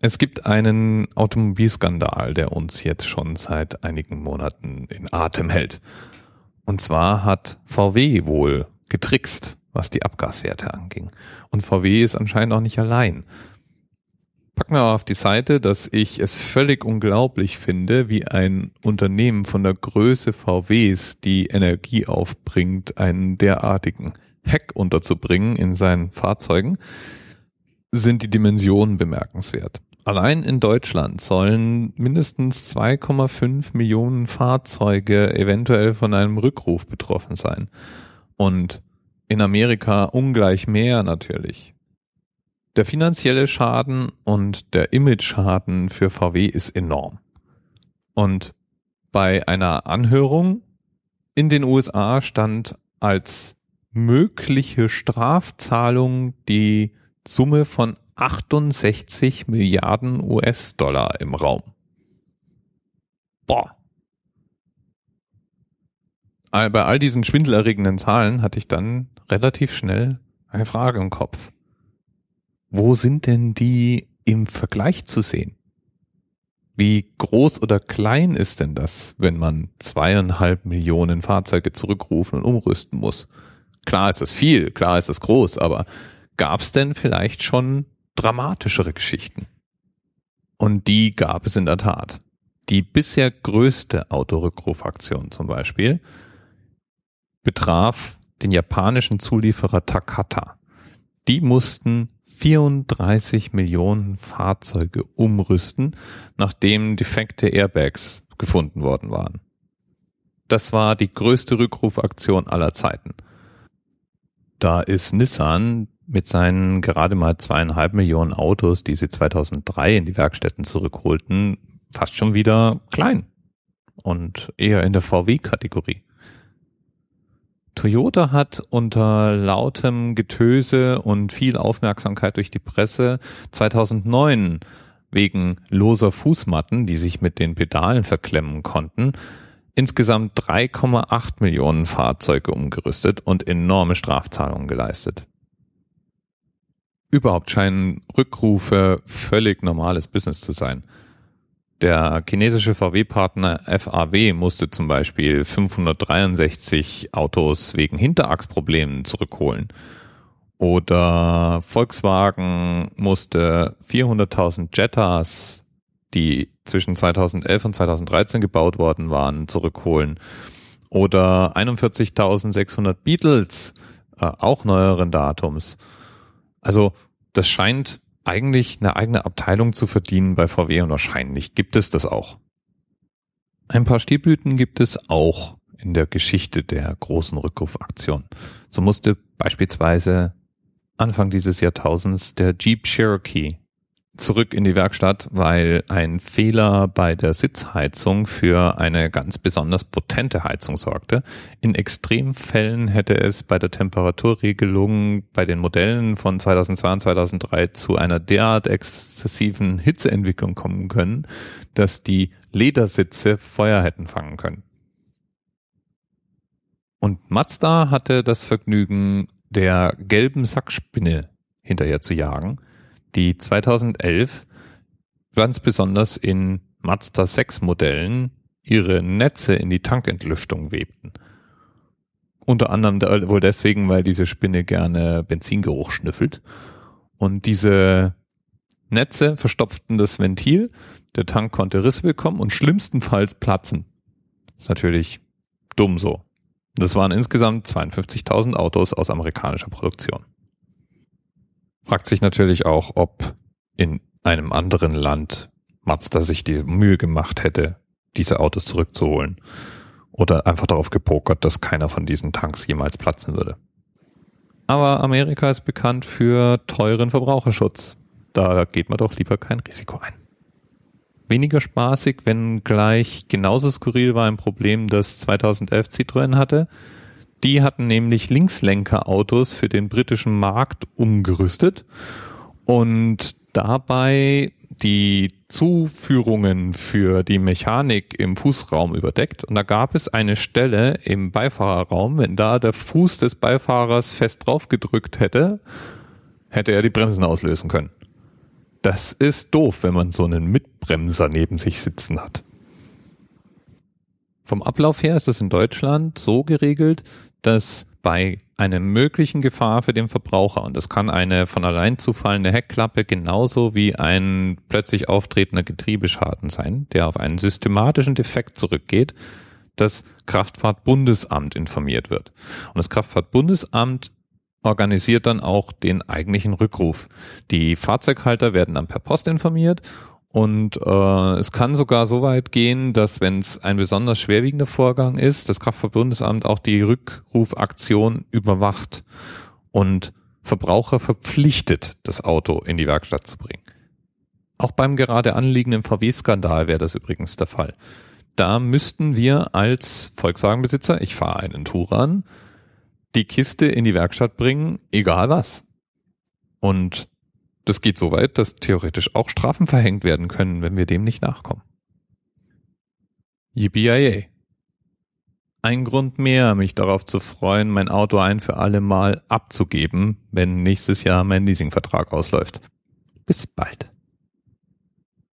Es gibt einen Automobilskandal, der uns jetzt schon seit einigen Monaten in Atem hält. Und zwar hat VW wohl getrickst, was die Abgaswerte anging. Und VW ist anscheinend auch nicht allein. Pack mir auf die Seite, dass ich es völlig unglaublich finde, wie ein Unternehmen von der Größe VWs die Energie aufbringt, einen derartigen Hack unterzubringen in seinen Fahrzeugen, sind die Dimensionen bemerkenswert. Allein in Deutschland sollen mindestens 2,5 Millionen Fahrzeuge eventuell von einem Rückruf betroffen sein. Und in Amerika ungleich mehr natürlich. Der finanzielle Schaden und der Image-Schaden für VW ist enorm. Und bei einer Anhörung in den USA stand als mögliche Strafzahlung die Summe von 68 Milliarden US-Dollar im Raum. Boah. Bei all diesen schwindelerregenden Zahlen hatte ich dann relativ schnell eine Frage im Kopf. Wo sind denn die im Vergleich zu sehen? Wie groß oder klein ist denn das, wenn man zweieinhalb Millionen Fahrzeuge zurückrufen und umrüsten muss? Klar ist es viel, klar ist es groß, aber gab es denn vielleicht schon dramatischere Geschichten. Und die gab es in der Tat. Die bisher größte Autorückrufaktion zum Beispiel betraf den japanischen Zulieferer Takata. Die mussten 34 Millionen Fahrzeuge umrüsten, nachdem defekte Airbags gefunden worden waren. Das war die größte Rückrufaktion aller Zeiten. Da ist Nissan mit seinen gerade mal zweieinhalb Millionen Autos, die sie 2003 in die Werkstätten zurückholten, fast schon wieder klein und eher in der VW-Kategorie. Toyota hat unter lautem Getöse und viel Aufmerksamkeit durch die Presse 2009 wegen loser Fußmatten, die sich mit den Pedalen verklemmen konnten, insgesamt 3,8 Millionen Fahrzeuge umgerüstet und enorme Strafzahlungen geleistet. Überhaupt scheinen Rückrufe völlig normales Business zu sein. Der chinesische VW-Partner FAW musste zum Beispiel 563 Autos wegen Hinterachsproblemen zurückholen. Oder Volkswagen musste 400.000 Jettas, die zwischen 2011 und 2013 gebaut worden waren, zurückholen. Oder 41.600 Beatles, äh, auch neueren Datums. Also das scheint eigentlich eine eigene Abteilung zu verdienen bei VW und wahrscheinlich gibt es das auch. Ein paar Stilblüten gibt es auch in der Geschichte der großen Rückrufaktion. So musste beispielsweise Anfang dieses Jahrtausends der Jeep Cherokee zurück in die Werkstatt, weil ein Fehler bei der Sitzheizung für eine ganz besonders potente Heizung sorgte. In Extremfällen hätte es bei der Temperaturregelung bei den Modellen von 2002 und 2003 zu einer derart exzessiven Hitzeentwicklung kommen können, dass die Ledersitze Feuer hätten fangen können. Und Mazda hatte das Vergnügen, der gelben Sackspinne hinterher zu jagen die 2011 ganz besonders in Mazda 6 Modellen ihre Netze in die Tankentlüftung webten. Unter anderem wohl deswegen, weil diese Spinne gerne Benzingeruch schnüffelt. Und diese Netze verstopften das Ventil, der Tank konnte Risse bekommen und schlimmstenfalls platzen. Das ist natürlich dumm so. Das waren insgesamt 52.000 Autos aus amerikanischer Produktion. Fragt sich natürlich auch, ob in einem anderen Land Mazda sich die Mühe gemacht hätte, diese Autos zurückzuholen. Oder einfach darauf gepokert, dass keiner von diesen Tanks jemals platzen würde. Aber Amerika ist bekannt für teuren Verbraucherschutz. Da geht man doch lieber kein Risiko ein. Weniger spaßig, wenn gleich genauso skurril war ein Problem, das 2011 Citroën hatte. Die hatten nämlich Linkslenkerautos für den britischen Markt umgerüstet und dabei die Zuführungen für die Mechanik im Fußraum überdeckt. Und da gab es eine Stelle im Beifahrerraum, wenn da der Fuß des Beifahrers fest drauf gedrückt hätte, hätte er die Bremsen auslösen können. Das ist doof, wenn man so einen Mitbremser neben sich sitzen hat. Vom Ablauf her ist es in Deutschland so geregelt, dass bei einer möglichen Gefahr für den Verbraucher, und das kann eine von allein zufallende Heckklappe genauso wie ein plötzlich auftretender Getriebeschaden sein, der auf einen systematischen Defekt zurückgeht, das Kraftfahrtbundesamt informiert wird. Und das Kraftfahrtbundesamt organisiert dann auch den eigentlichen Rückruf. Die Fahrzeughalter werden dann per Post informiert und äh, es kann sogar so weit gehen, dass wenn es ein besonders schwerwiegender Vorgang ist, das Kraftfahrtbundesamt auch die Rückrufaktion überwacht und Verbraucher verpflichtet, das Auto in die Werkstatt zu bringen. Auch beim gerade anliegenden VW-Skandal wäre das übrigens der Fall. Da müssten wir als Volkswagen-Besitzer, ich fahre einen Touran, die Kiste in die Werkstatt bringen, egal was. Und das geht so weit, dass theoretisch auch Strafen verhängt werden können, wenn wir dem nicht nachkommen. Yippie Ein Grund mehr, mich darauf zu freuen, mein Auto ein für alle Mal abzugeben, wenn nächstes Jahr mein Leasingvertrag ausläuft. Bis bald.